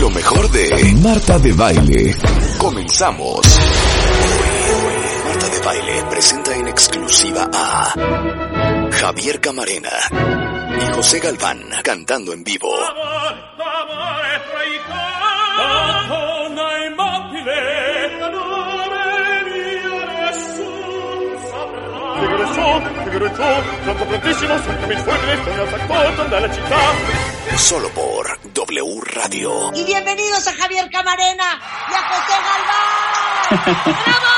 Lo mejor de Marta de Baile. Comenzamos. Marta de Baile presenta en exclusiva a Javier Camarena y José Galván cantando en vivo. Solo por W Radio. Y bienvenidos a Javier Camarena y a José Galván. ¡Bravo!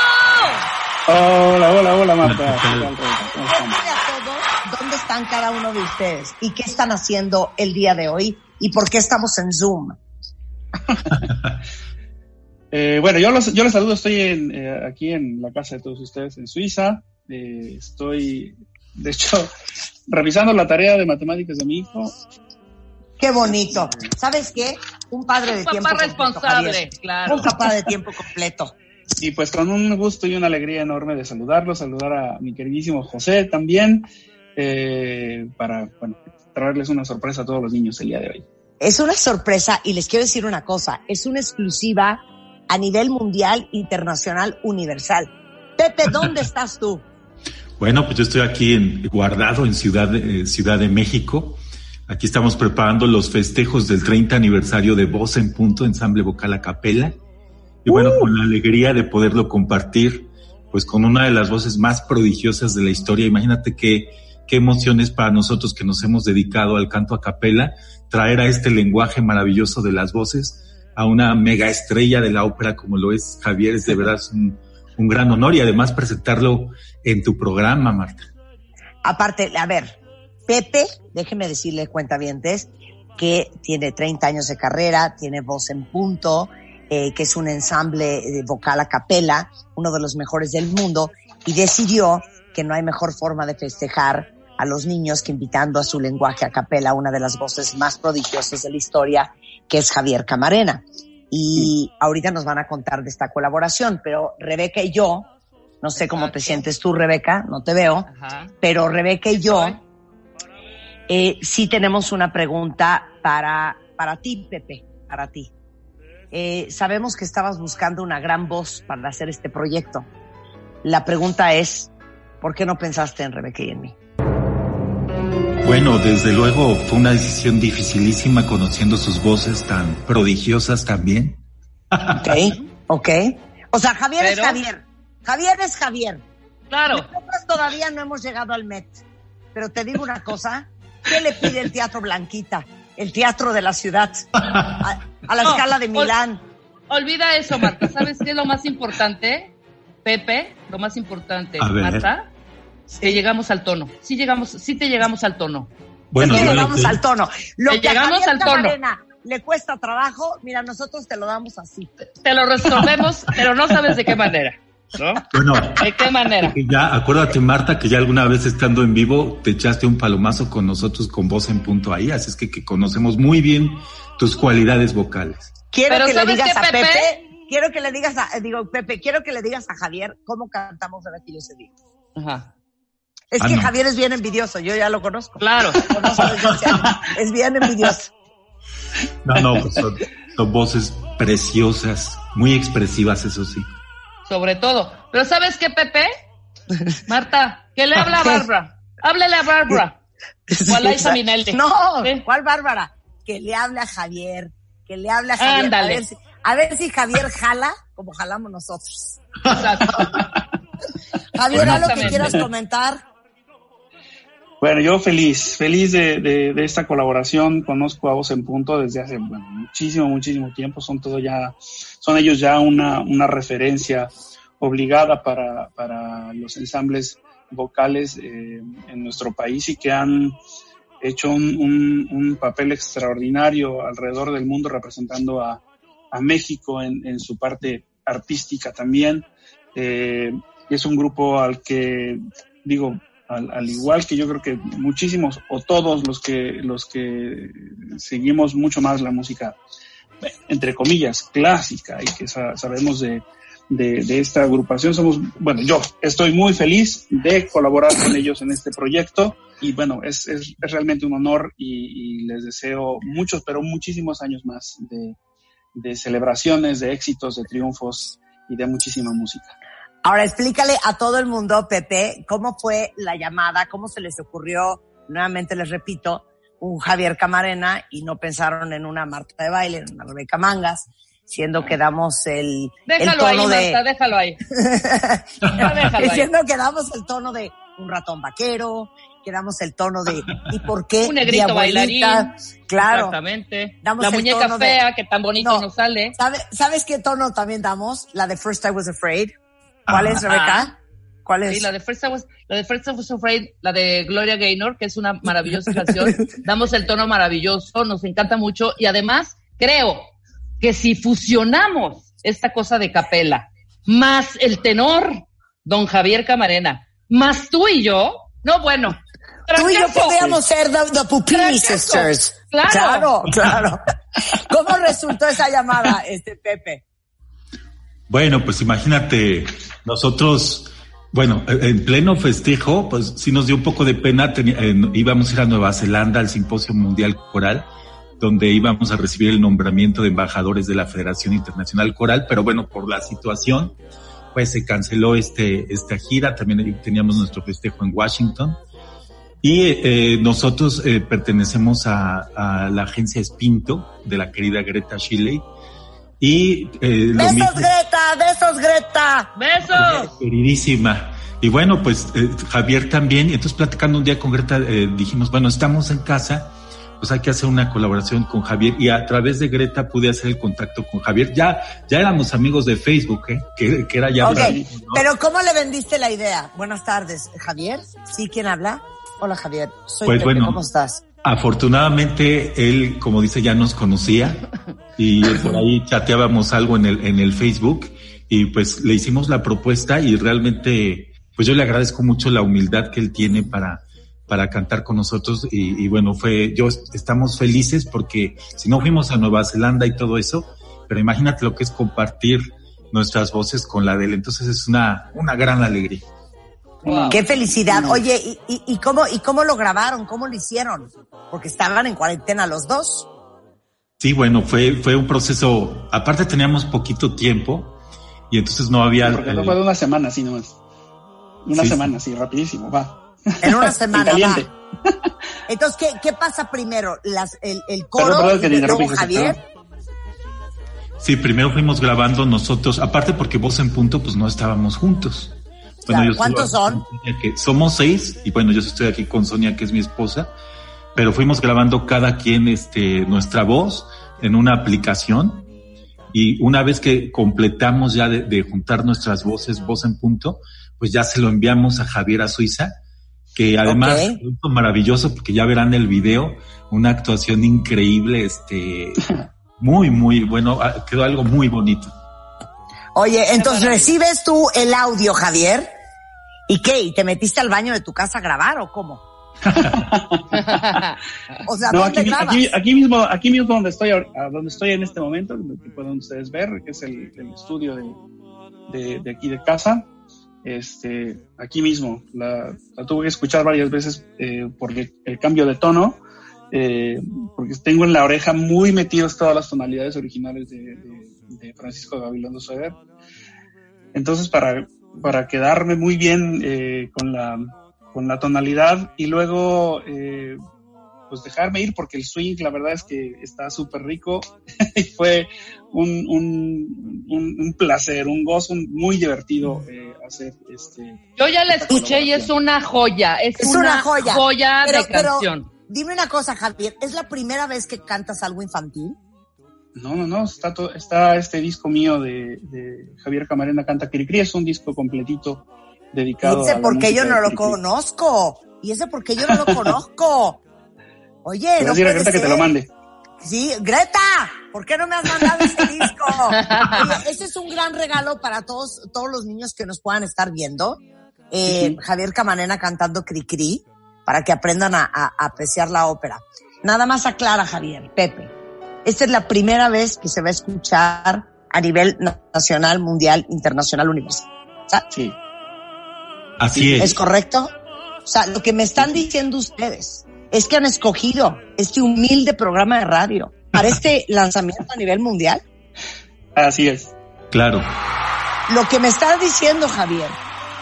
Hola, hola, hola, Marta. Cuéntale a todos dónde están cada uno de ustedes y qué están haciendo el día de hoy y por qué estamos en Zoom. Eh, bueno, yo los, yo los saludo, estoy en, eh, aquí en la casa de todos ustedes en Suiza. Eh, estoy, de hecho, revisando la tarea de matemáticas de mi hijo. Qué bonito. ¿Sabes qué? Un padre de Un papá tiempo completo, responsable, Javier. claro. Un papá de tiempo completo. Y pues con un gusto y una alegría enorme de saludarlo, saludar a mi queridísimo José también, eh, para, bueno, traerles una sorpresa a todos los niños el día de hoy. Es una sorpresa y les quiero decir una cosa. Es una exclusiva a nivel mundial, internacional, universal. Pepe, ¿dónde estás tú? Bueno, pues yo estoy aquí en, guardado en Ciudad de, eh, Ciudad de México. Aquí estamos preparando los festejos del 30 aniversario de Voz en Punto, Ensamble Vocal a Capela. Y bueno, con la alegría de poderlo compartir, pues con una de las voces más prodigiosas de la historia. Imagínate qué, qué emociones para nosotros que nos hemos dedicado al canto a capela, traer a este lenguaje maravilloso de las voces a una mega estrella de la ópera como lo es Javier, es de verdad un, un gran honor y además presentarlo en tu programa, Marta. Aparte, a ver, Pepe, déjeme decirle, cuentavientes, que tiene 30 años de carrera, tiene voz en punto, eh, que es un ensamble de vocal a capela, uno de los mejores del mundo, y decidió que no hay mejor forma de festejar a los niños que invitando a su lenguaje a capela, una de las voces más prodigiosas de la historia, que es Javier Camarena. Y ahorita nos van a contar de esta colaboración, pero Rebeca y yo, no sé cómo te sientes tú, Rebeca, no te veo, Ajá. pero Rebeca y yo eh, sí tenemos una pregunta para, para ti, Pepe, para ti. Eh, sabemos que estabas buscando una gran voz para hacer este proyecto. La pregunta es, ¿por qué no pensaste en Rebeca y en mí? Bueno, desde luego fue una decisión dificilísima conociendo sus voces tan prodigiosas también. ¿Ok? ¿Ok? O sea, Javier Pero- es Javier. Javier es Javier. Claro. Nosotros todavía no hemos llegado al Met. Pero te digo una cosa, ¿qué le pide el Teatro Blanquita? El teatro de la ciudad. A, a la No, escala de ol- Milán. Olvida eso, Marta. ¿Sabes qué es lo más importante? Pepe, lo más importante, A ver. Marta, que llegamos al tono. Sí llegamos, sí te llegamos al tono. Bueno, que yo le llegamos te- al tono. Lo Le que a llegamos al tono. Camarena le cuesta trabajo, mira, nosotros te lo damos así. Te lo resolvemos, pero no sabes de qué manera. ¿No? bueno, ¿De qué manera? que ya, acuérdate Marta, que ya alguna vez estando en vivo te echaste un palomazo con nosotros con voz en punto ahí, así es que, que conocemos muy bien tus cualidades vocales. Quiero Pero que le ¿sabes digas a Pepe? Pepe? quiero que le digas a, eh, digo, Pepe, quiero que le digas a Javier cómo cantamos Rebeca y yo ese día. Ajá. Es Ah, que no. Javier es bien envidioso, yo ya lo conozco. Claro. Conozco es bien envidioso. No, no, pues son, son voces preciosas, muy expresivas, eso sí. Sobre todo. Pero ¿sabes qué, Pepe? Marta, que le habla a Bárbara. Háblele a Bárbara. A Liza Minnelli. No, ¿Eh? ¿cuál Bárbara? que le hable a Javier, que le hable a Javier. Ándale. A ver, si, a ver si Javier jala como jalamos nosotros. Exacto. Javier, ¿algo que quieras comentar? Bueno, yo feliz, feliz de, de- de esta colaboración. Conozco a Voz en Punto desde hace bueno, muchísimo, muchísimo tiempo. Son todo ya, son ellos ya una, una referencia obligada para, para los ensambles vocales eh, en nuestro país y que han hecho un, un- un papel extraordinario alrededor del mundo representando a, a México en, en su parte artística también. Eh, es un grupo al que, digo, al, al igual que yo creo que muchísimos o todos los que los que seguimos mucho más la música entre comillas clásica y que sa- sabemos de, de, de esta agrupación somos bueno yo estoy muy feliz de colaborar con ellos en este proyecto y bueno es, es, es realmente un honor y, y les deseo muchos pero muchísimos años más de, de celebraciones de éxitos de triunfos y de muchísima música Ahora explícale a todo el mundo, Pepe, cómo fue la llamada, cómo se les ocurrió, nuevamente les repito, un Javier Camarena y no pensaron en una Marta de baile, en una Rebeca Mangas, siendo que damos el, el Déjalo ahí, tono de... Marta, déjalo ahí. Ya déjalo ahí. Siendo que damos el tono de un ratón vaquero, que damos el tono de ¿y por qué? Un negrito bailarín. Claro. Exactamente. Damos la el muñeca tono de- fea que tan bonito No. nos sale. ¿Sabe- ¿Sabes qué tono también damos? La de First I Was Afraid. ¿Cuál es. Rebeca? ¿Cuál es? Sí, la de First I Was, la de First I Was Afraid, la de Gloria Gaynor, que es una maravillosa canción. Damos el tono maravilloso, nos encanta mucho y además creo que si fusionamos esta cosa de capela más el tenor, don Javier Camarena, más tú y yo, no bueno. Tú y yo podríamos ser the, the Pupini. Sisters. Claro. Claro, claro. ¿Cómo resultó esa llamada, este Pepe? Bueno, pues imagínate, nosotros, bueno, eh, en pleno festejo, pues sí nos dio un poco de pena, teni- eh, íbamos a ir a Nueva Zelanda al Simposio Mundial Coral, donde íbamos a recibir el nombramiento de embajadores de la Federación Internacional Coral, pero bueno, por la situación, pues se canceló este, esta gira, también teníamos nuestro festejo en Washington. Y eh, nosotros eh, pertenecemos a, a la agencia Espinto de la querida Greta Shilley. Y eh, ¡Besos, mismo- Greta! ¡Besos, Greta! ¡Besos! Queridísima. Y bueno, pues eh, Javier también, y entonces platicando un día con Greta, eh, dijimos, bueno, estamos en casa, pues hay que hacer una colaboración con Javier, y a través de Greta pude hacer el contacto con Javier. Ya, ya éramos amigos de Facebook, ¿eh? que, que era ya... Ok, ¿no? pero ¿cómo le vendiste la idea? Buenas tardes, Javier. ¿Sí? ¿Quién habla? Hola, Javier. Soy Pues Pepe, bueno. ¿cómo estás? Afortunadamente, él, como dice, ya nos conocía y por ahí chateábamos algo en el, en el Facebook y pues le hicimos la propuesta y realmente, pues yo le agradezco mucho la humildad que él tiene para, para cantar con nosotros y, y bueno, fue, yo estamos felices porque si no fuimos a Nueva Zelanda y todo eso, pero imagínate lo que es compartir nuestras voces con la de él, entonces es una, una gran alegría. Wow. ¡Qué felicidad! Oye, ¿y, y, y cómo, ¿y cómo lo grabaron? ¿Cómo lo hicieron? Porque estaban en cuarentena los dos. Sí, bueno, fue, fue un proceso, aparte teníamos poquito tiempo y entonces no había... porque no fue de una semana así nomás una Sí. semana así rapidísimo va En una semana. Caliente. va. Entonces, ¿qué, ¿qué pasa primero? Las, el, el coro Perdón, y luego Javier. Sí, primero fuimos grabando nosotros, aparte porque vos en punto pues no estábamos juntos. Claro, yo estoy ¿cuántos son? que somos seis y bueno, yo estoy aquí con Sonia que es mi esposa, pero fuimos grabando cada quien este nuestra voz en una aplicación y una vez que completamos ya de, de juntar nuestras voces, voz en punto, pues ya se lo enviamos a Javier a Suiza, que además Ok. es maravilloso porque ya verán el video, una actuación increíble, este muy muy bueno, ah, quedó algo muy bonito. Oye, entonces recibes tú el audio, Javier. ¿Y qué? ¿Y te metiste al baño de tu casa a grabar o cómo? O sea, No, ¿dónde aquí, aquí, aquí mismo, aquí mismo donde estoy, donde estoy en este momento, que pueden ustedes ver, que es el, el estudio de, de, de aquí de casa. Este, aquí mismo, la, la tuve que escuchar varias veces eh, por el, el cambio de tono, eh, porque tengo en la oreja muy metidas todas las tonalidades originales de, de- de Francisco Gabilondo Soeder. Entonces, para, para quedarme muy bien eh, con la con la tonalidad y luego eh, pues dejarme ir porque el swing la verdad es que está súper rico y fue un, un, un, placer, un gozo muy divertido eh, hacer este. Yo ya la escuché y es una joya, es, una, joya, de canción. dime una cosa, Javier, ¿es la primera vez que cantas algo infantil? No, no, no, está, está este disco mío de, de Javier Camarena Canta Cricri, es un disco completito dedicado ¿Y ese porque yo no lo conozco? ¿Y ese porque yo no lo conozco? Oye, no puede Greta que te lo mande. Sí, Greta, ¿por qué no me has mandado ese disco? Oye, ese es un gran regalo para todos, todos los niños que nos puedan estar viendo. Eh, Javier Camarena cantando Cricri para que aprendan a, a, apreciar la ópera. Nada más aclara, Javier, Pepe. Esta es la primera vez que se va a escuchar a nivel nacional, mundial, internacional, universal. Sí. Así es. ¿Es correcto? O sea, lo que me están diciendo ustedes es que han escogido este humilde programa de radio para este lanzamiento a nivel mundial. Así es. Claro. Lo que me estás diciendo, Javier,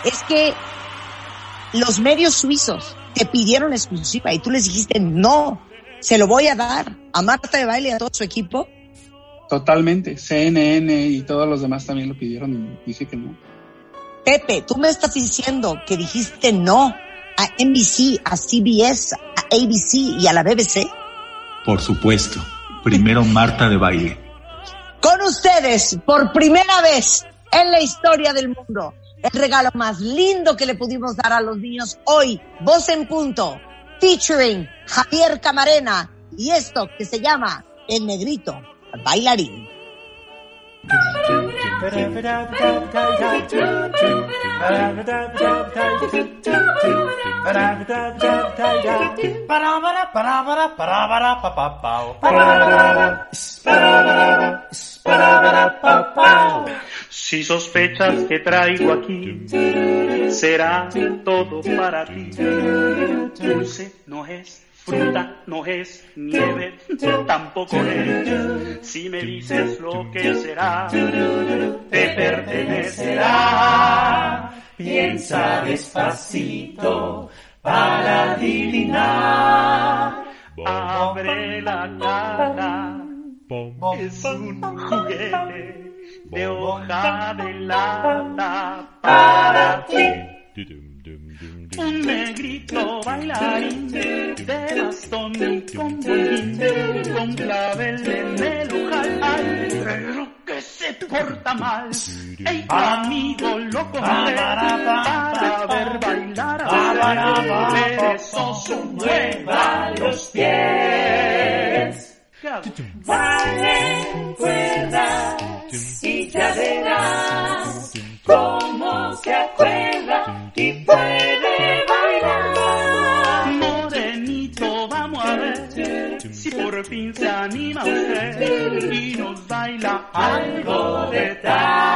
es que los medios suizos te pidieron exclusiva y tú les dijiste no, se lo voy a dar a Marta de Baile y a todo su equipo. Totalmente. CNN y todos los demás también lo pidieron y dije que no. Pepe, tú me estás diciendo que dijiste no a NBC, a CBS, a ABC y a la BBC. Por supuesto. Primero Marta de Baile. Con ustedes, por primera vez en la historia del mundo, el regalo más lindo que le pudimos dar a los niños hoy, Voz en Punto, featuring Javier Camarena y esto que se llama El Negrito Bailarín. Si sospechas que traigo aquí, será todo para ti. Dulce no es fruta no es nieve, tampoco es. Si me dices lo que será, te pertenecerá. Piensa despacito para adivinar. Abre la cara, es un juguete de hoja de lata para ti. Un negrito bailarín de bastón y con bolín, con clavel en el ojal, pero que se porta mal. El amigo lo coge para ver bailar a perezoso mueva los pies. Vale, cuerdas y ya verás cómo se acuerda y puede anima usted y nos baila algo de tap.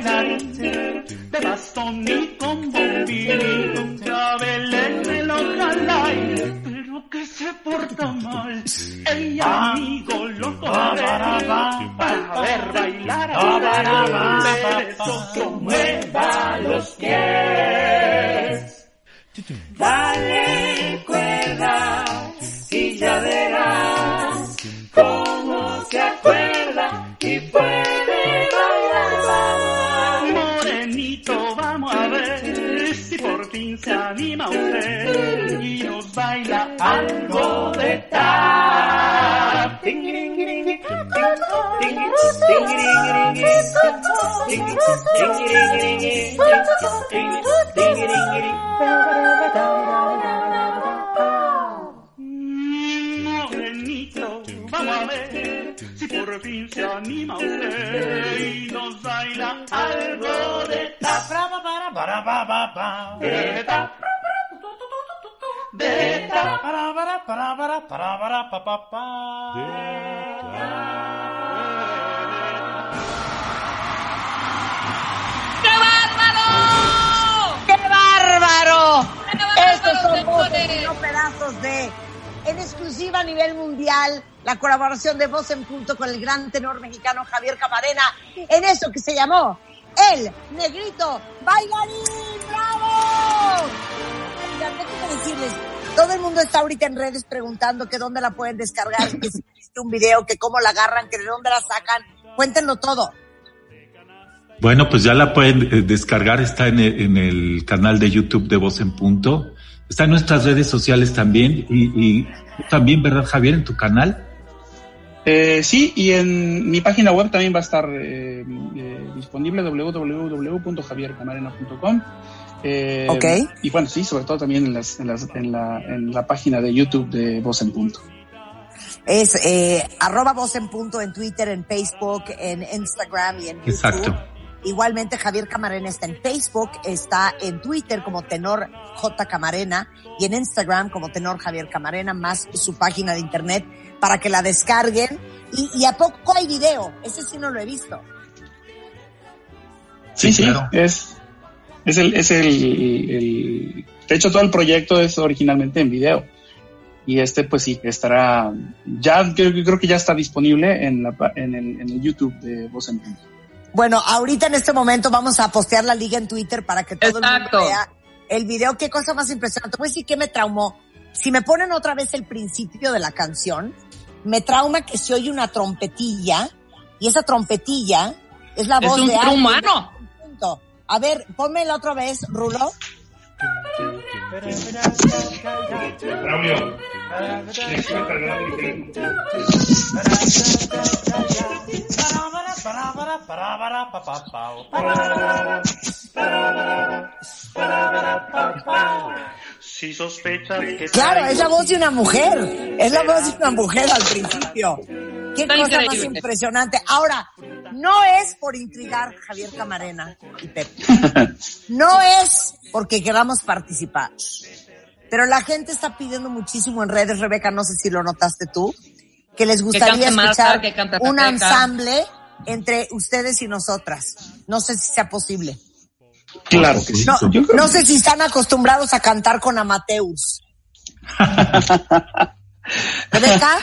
De bastón y con bombín, con el ojalá, pero que se porta mal. El amigo lo coge para ver bailar a perezoso mueva los pies. Dale cuerda ya verás Morenito, vamos a ver si por fin se anima usted y nos baila algo de tap. De ¡Qué bárbaro! ¡Qué bárbaro! Estos son voces, no pedazos de en exclusiva a nivel mundial la colaboración de Voz en Punto con el gran tenor mexicano Javier Camarena en eso que se llamó El Negrito Bailarín. ¡Bravo! Tengo que decirles todo el mundo está ahorita en redes preguntando que dónde la pueden descargar, que si existe un video, que cómo la agarran, que de dónde la sacan. Cuéntenlo todo. Bueno, pues ya la pueden eh, descargar, está en el, en el canal de YouTube de Voz en Punto. Está en nuestras redes sociales también y, y también, ¿verdad, Javier, en tu canal? Eh, sí, y en mi página web también va a estar eh, eh, disponible www.javiercamarena.com. Eh, Ok. Y bueno, sí, sobre todo también en, las, en, las, en, la, en la página de YouTube de Voz en Punto. Es eh, arroba voz en punto en Twitter, en Facebook, en Instagram y en YouTube. Exacto. Igualmente Javier Camarena está en Facebook, está en Twitter como Tenor J Camarena y en Instagram como Tenor Javier Camarena, más su página de internet para que la descarguen. Y, y a poco hay video, ese sí no lo he visto. Sí, sí, claro. es, es el, es el, el- de hecho todo el proyecto es originalmente en video. Y este pues sí, estará, ya, yo, yo creo que ya está disponible en, la, en, el, en el YouTube de Voz en Punto. Bueno, ahorita en este momento vamos a postear la liga en Twitter para que todo el Exacto. mundo vea el video. Qué cosa más impresionante. Voy a decir que me traumó. Si me ponen otra vez el principio de la canción, me trauma que se oye una trompetilla y esa trompetilla es la Es voz un de ser alguien. humano. A ver, ponme la otra vez, Rulo. Si sospechas que Claro, es la voz de una mujer. Es la voz de una mujer al principio. Qué Está cosa más impresionante. Ahora, no es por intrigar Javier Camarena y Pepe. No es porque queramos participar. Pero la gente está pidiendo muchísimo en redes, Rebeca, no sé si lo notaste tú, que les gustaría escuchar un ensamble entre ustedes y nosotras. No sé si sea posible. Claro que sí. No, Yo creo- no sé si están acostumbrados a cantar con amateurs. Rebeca,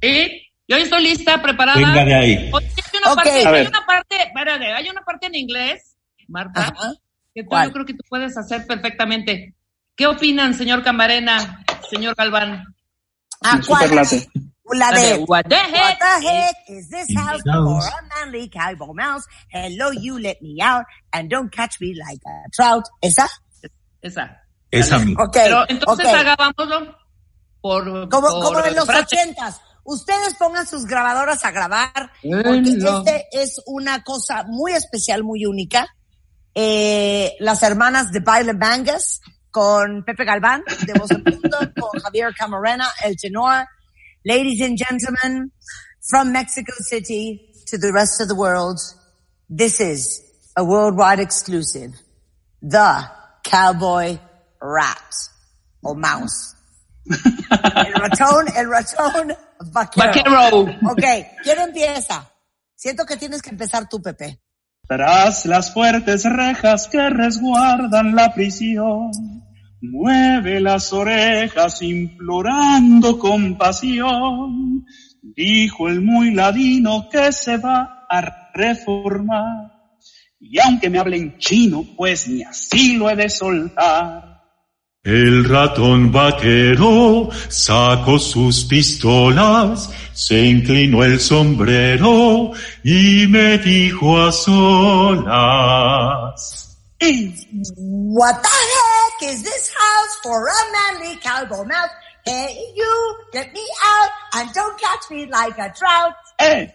Y yo estoy lista, preparada. Venga de ahí. Oye, hay una Ok. parte, A hay una parte, espérate, hay una parte en inglés, Marta, Ajá. que tú, yo creo que tú puedes hacer perfectamente. ¿Qué opinan, señor Camarena, señor Galván? ah, ¿cuál? La de What the What heck? the heck is this house for a manly cowboy mouse? Hello, you let me out and don't catch me like a trout. ¿Esa? Esa. Esa misma. Ok, Pero entonces ok. hagámoslo por... Como, por como en los ochentas. Ustedes pongan sus grabadoras a grabar, porque Bueno. este es una cosa muy especial, muy única. Eh, las hermanas de Baile Bangas con Pepe Galván, de Voz Punto, con Javier Camarena, el tenor. Ladies and gentlemen, from Mexico City to the rest of the world, this is a worldwide exclusive. The Cowboy Rat o Mouse. El ratón, el ratón vaquero. Vaquero. Ok, ¿quién empieza? Siento que tienes que empezar tú, Pepe. Tras las fuertes rejas que resguardan la prisión, mueve las orejas implorando compasión. Dijo el muy ladino que se va a reformar. Y aunque me hablen chino, pues ni así lo he de soltar. El ratón vaquero sacó sus pistolas, se inclinó el sombrero y me dijo a solas. What the heck is this house for a manly cowboy mouse? Hey, you, get me out and don't catch me like a trout. ¡Eh!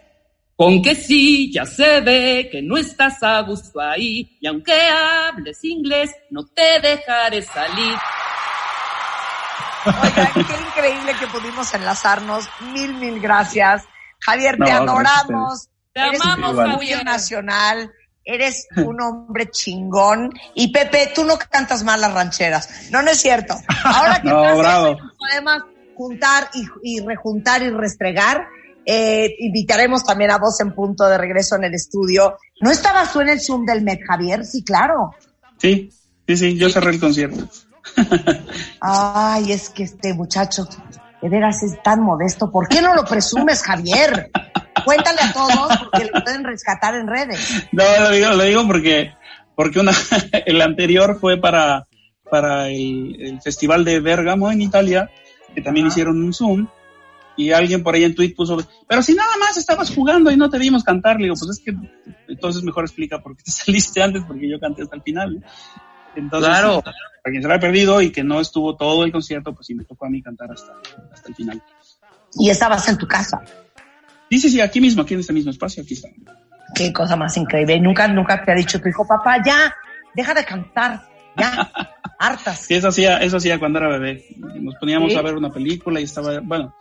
Con que sí, ya se ve que no estás a gusto ahí, y aunque hables inglés, no te dejaré salir. Oigan, qué increíble que pudimos enlazarnos. Mil, mil gracias. Javier, te No, adoramos. Te Eres amamos, un orgullo Javier. nacional. Eres un hombre chingón. Y Pepe, tú no cantas mal las rancheras. No, no es cierto. Ahora que No, bravo. podemos juntar y, y rejuntar y restregar. Eh, invitaremos también a Voz en Punto de regreso en el estudio. ¿No estabas tú en el Zoom del Met, Javier? Sí, claro. Sí, sí, sí, yo cerré el concierto. Ay, es que este muchacho de veras es tan modesto. ¿Por qué no lo presumes, Javier? Cuéntale a todos porque lo pueden rescatar en redes. No, lo digo, lo digo porque, porque una, el anterior fue para, para el, el Festival de Bergamo en Italia, que también hicieron un Zoom, y alguien por ahí en tweet puso, pero si nada más estabas jugando y no te vimos cantar, le digo, pues es que entonces mejor explica por qué te saliste antes, porque yo canté hasta el final. Entonces, Claro. para quien se lo haya perdido y que no estuvo todo el concierto, pues sí me tocó a mí cantar hasta, hasta el final. Y estabas en tu casa. Sí, sí, sí, aquí mismo, aquí en este mismo espacio, aquí está. Qué cosa más increíble. Nunca, nunca te ha dicho tu hijo, papá, ya, deja de cantar, ya, hartas. Sí, eso hacía, eso hacía cuando era bebé. Nos poníamos ¿Sí? a ver una película y estaba, bueno,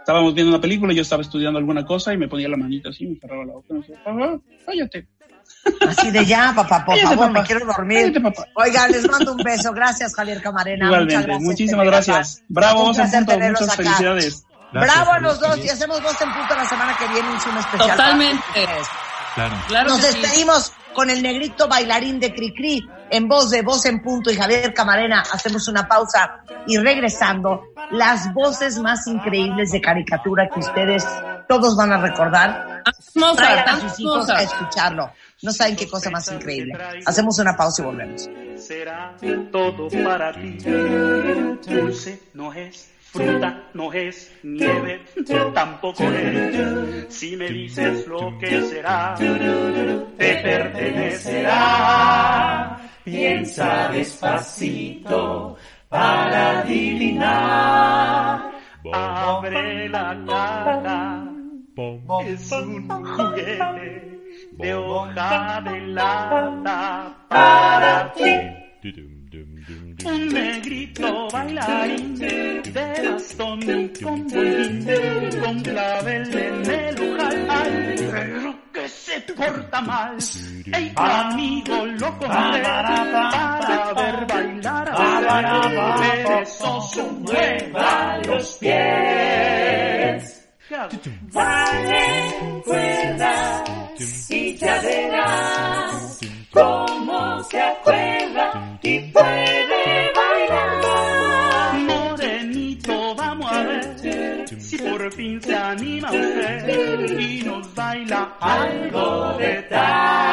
estábamos viendo una película y yo estaba estudiando alguna cosa y me ponía la manita así, me cerraba la boca y me decía, papá, cállate. Así de ya, papá, por Cállate, favor, papá. me quiero dormir. Cállate, papá. Oigan, les mando un beso. Gracias, Javier Camarena. Igualmente, Muchas gracias. muchísimas gracias. Bravo, Un en placer punto, tenerlos muchas acá. felicidades. Gracias, Bravo a los dos y hacemos voz en punto la semana que viene, un Zoom especial. Totalmente. Claro. Claro Nos sí. despedimos con el negrito bailarín de Cricri en voz de Voz en Punto y Javier Camarena. Hacemos una pausa y regresando, las voces más increíbles de caricatura que ustedes todos van a recordar. Mozart, Traigan a sus hijos a escucharlo. No saben qué cosa más increíble. Hacemos una pausa y volvemos. será todo para ti. Dulce no es fruta, no es nieve, tampoco es. Si me dices lo que será, te pertenecerá. Piensa despacito para adivinar. Abre la caja, es un juguete de hoja de lata para ti. Un negrito bailarín de bastón y con bombín, con clavel en el ojal, ay, pero que se porta mal. Ey, amigo, lo compré para ver bailar a perezoso, mueva los pies. Dale cuerda y ya verás cómo se acuerda y puede bailar. Morenito, vamos a ver si por fin se anima usted y nos baila algo de tap.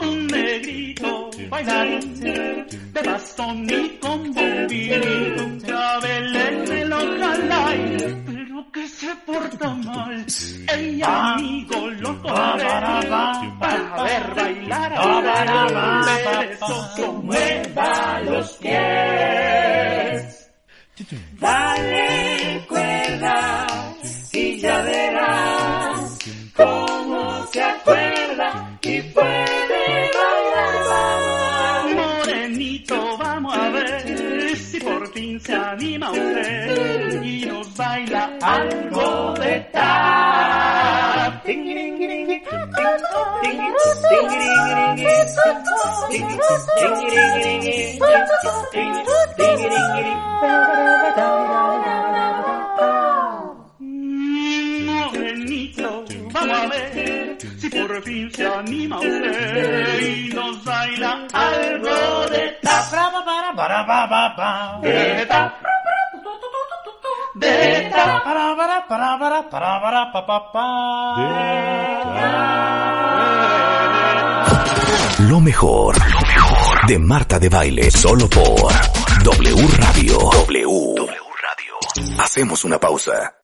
Un negrito bailarín de bastón y con bombín, con clavel en el ojalá, pero que se porta mal. Ey, amigo, lo tomé para ver bailar a perezoso, mueva los pies. Dale Morenito, vamos a ver si por fin se anima usted y nos baila algo de tap. De tap. De tap. Lo mejor, lo mejor de Marta de Baile, solo por W Radio. W. Radio. Hacemos una pausa.